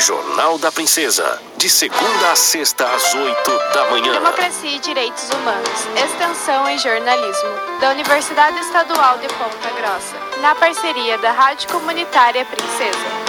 Jornal da Princesa. De segunda a sexta, às oito da manhã. Democracia e Direitos Humanos. Extensão em Jornalismo. Da Universidade Estadual de Ponta Grossa. Na parceria da Rádio Comunitária Princesa.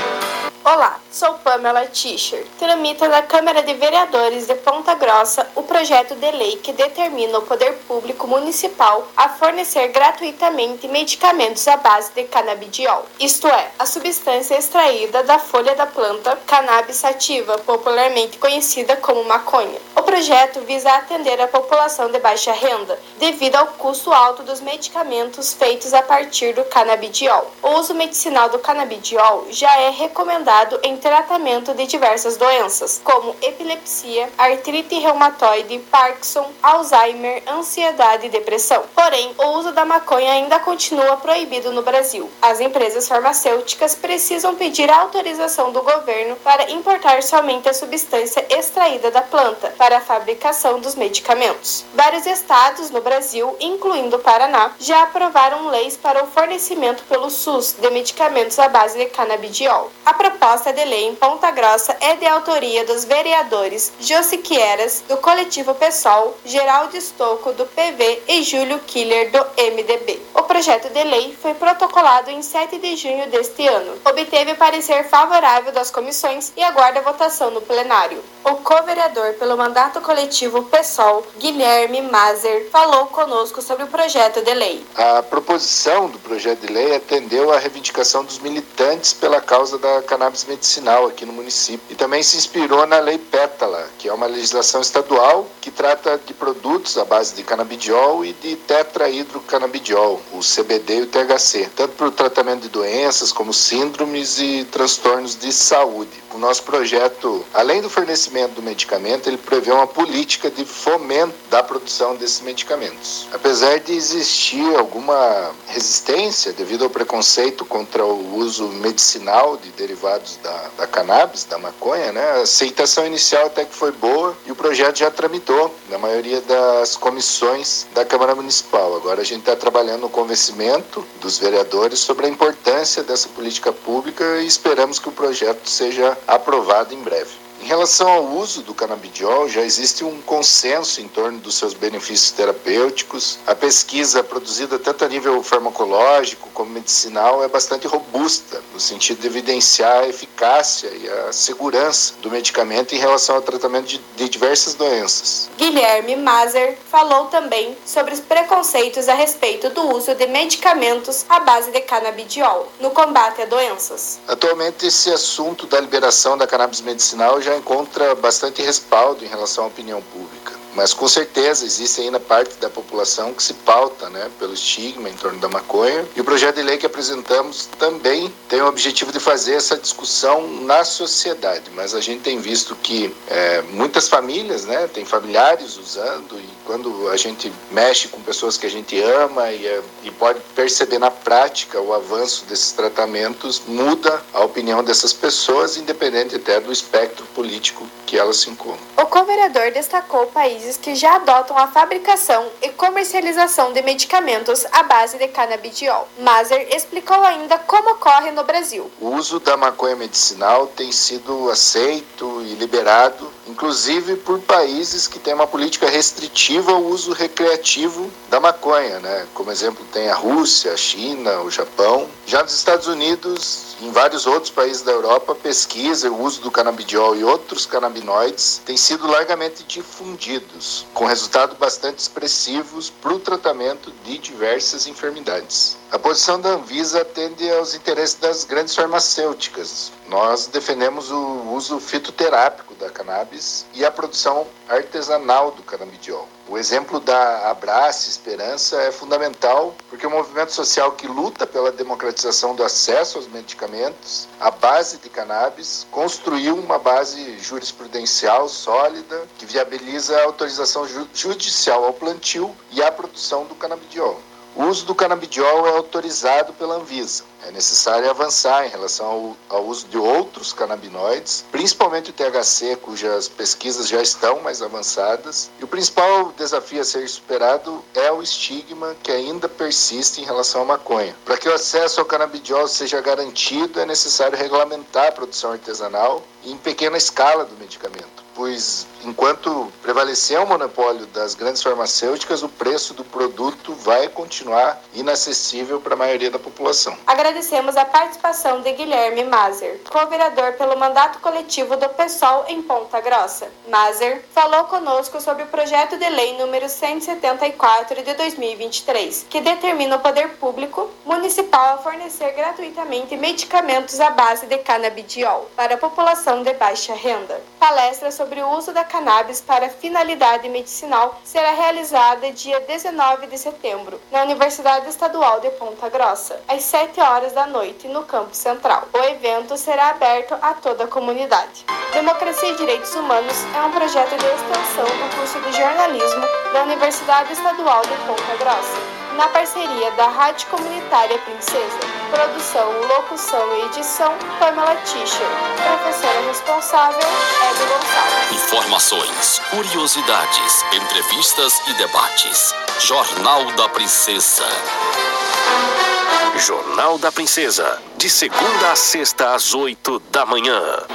Olá, sou Pamela Tischer. Tramita na Câmara de Vereadores de Ponta Grossa o projeto de lei que determina o poder público municipal a fornecer gratuitamente medicamentos à base de canabidiol, isto é, a substância extraída da folha da planta cannabis sativa, popularmente conhecida como maconha. O projeto visa atender a população de baixa renda, devido ao custo alto dos medicamentos feitos a partir do canabidiol. O uso medicinal do canabidiol já é recomendado em tratamento de diversas doenças, como epilepsia, artrite reumatoide, Parkinson, Alzheimer, ansiedade e depressão. Porém, o uso da maconha ainda continua proibido no Brasil. As empresas farmacêuticas precisam pedir autorização do governo para importar somente a substância extraída da planta para a fabricação dos medicamentos. Vários estados no Brasil, incluindo o Paraná, já aprovaram leis para o fornecimento pelo SUS de medicamentos à base de canabidiol. A proposta de lei em Ponta Grossa é de autoria dos vereadores Josi Quieras, do coletivo PSOL, Geraldo Estocco, do PV e Júlio Killer, do MDB. O projeto de lei foi protocolado em 7 de junho deste ano. Obteve parecer favorável das comissões e aguarda votação no plenário. O co-vereador pelo mandato coletivo PSOL, Guilherme Mazer, falou conosco sobre o projeto de lei. A proposição do projeto de lei atendeu à reivindicação dos militantes pela causa da cannabis cannabis medicinal aqui no município. E também se inspirou na Lei Pétala, que é uma legislação estadual que trata de produtos à base de canabidiol e de tetrahidrocanabidiol, o CBD e o THC, tanto para o tratamento de doenças como síndromes e transtornos de saúde. O nosso projeto, além do fornecimento do medicamento, ele prevê uma política de fomento da produção desses medicamentos. Apesar de existir alguma resistência devido ao preconceito contra o uso medicinal de derivados da, da cannabis, da maconha, né? a aceitação inicial até que foi boa e o projeto já tramitou na maioria das comissões da Câmara Municipal. Agora a gente está trabalhando no convencimento dos vereadores sobre a importância dessa política pública e esperamos que o projeto seja aprovado em breve. Em relação ao uso do canabidiol, já existe um consenso em torno dos seus benefícios terapêuticos. A pesquisa produzida tanto a nível farmacológico como medicinal é bastante robusta, no sentido de evidenciar a eficácia e a segurança do medicamento em relação ao tratamento de, de diversas doenças. Guilherme Mazer falou também sobre os preconceitos a respeito do uso de medicamentos à base de canabidiol no combate a doenças. Atualmente, esse assunto da liberação da cannabis medicinal já já encontra bastante respaldo em relação à opinião pública. Mas com certeza existe ainda parte da população que se pauta né, pelo estigma em torno da maconha. E o projeto de lei que apresentamos também tem o objetivo de fazer essa discussão na sociedade. Mas a gente tem visto que é, muitas famílias né, têm familiares usando, e quando a gente mexe com pessoas que a gente ama e, é, e pode perceber na prática o avanço desses tratamentos, muda a opinião dessas pessoas, independente até do espectro político que elas se encontram. O co-vereador destacou o país países que já adotam a fabricação e comercialização de medicamentos à base de canabidiol. Mazer explicou ainda como ocorre no Brasil. O uso da maconha medicinal tem sido aceito e liberado, inclusive por países que têm uma política restritiva ao uso recreativo da maconha, né? Como exemplo tem a Rússia, a China, o Japão. Já nos Estados Unidos em vários outros países da Europa, pesquisa o uso do canabidiol e outros canabinoides tem sido largamente difundidos, com resultados bastante expressivos para o tratamento de diversas enfermidades. A posição da Anvisa atende aos interesses das grandes farmacêuticas. Nós defendemos o uso fitoterápico da cannabis e a produção artesanal do canabidiol. O exemplo da Abrace Esperança é fundamental porque o movimento social que luta pela democratização do acesso aos medicamentos, à base de cannabis, construiu uma base jurisprudencial sólida que viabiliza a autorização judicial ao plantio e à produção do canabidiol. O uso do canabidiol é autorizado pela Anvisa. É necessário avançar em relação ao, ao uso de outros canabinoides, principalmente o THC, cujas pesquisas já estão mais avançadas. E o principal desafio a ser superado é o estigma que ainda persiste em relação à maconha. Para que o acesso ao canabidiol seja garantido, é necessário regulamentar a produção artesanal em pequena escala do medicamento pois enquanto prevalecer o monopólio das grandes farmacêuticas, o preço do produto vai continuar inacessível para a maioria da população. Agradecemos a participação de Guilherme Mazer, co-vereador pelo mandato coletivo do PSOL em Ponta Grossa. Mazer falou conosco sobre o projeto de lei número 174 de 2023, que determina o poder público municipal a fornecer gratuitamente medicamentos à base de canabidiol para a população de baixa renda. Palestra sobre o uso da cannabis para finalidade medicinal será realizada dia 19 de setembro, na Universidade Estadual de Ponta Grossa, às 7 horas da noite, no Campo Central. O evento será aberto a toda a comunidade. Democracia e Direitos Humanos é um projeto de extensão do curso de jornalismo da Universidade Estadual de Ponta Grossa na parceria da Rádio Comunitária Princesa. Produção, locução e edição, Pamela Tischer. Professora responsável, Hebe Gonçalves. Informações, curiosidades, entrevistas e debates. Jornal da Princesa. Jornal da Princesa. De segunda a sexta às oito da manhã.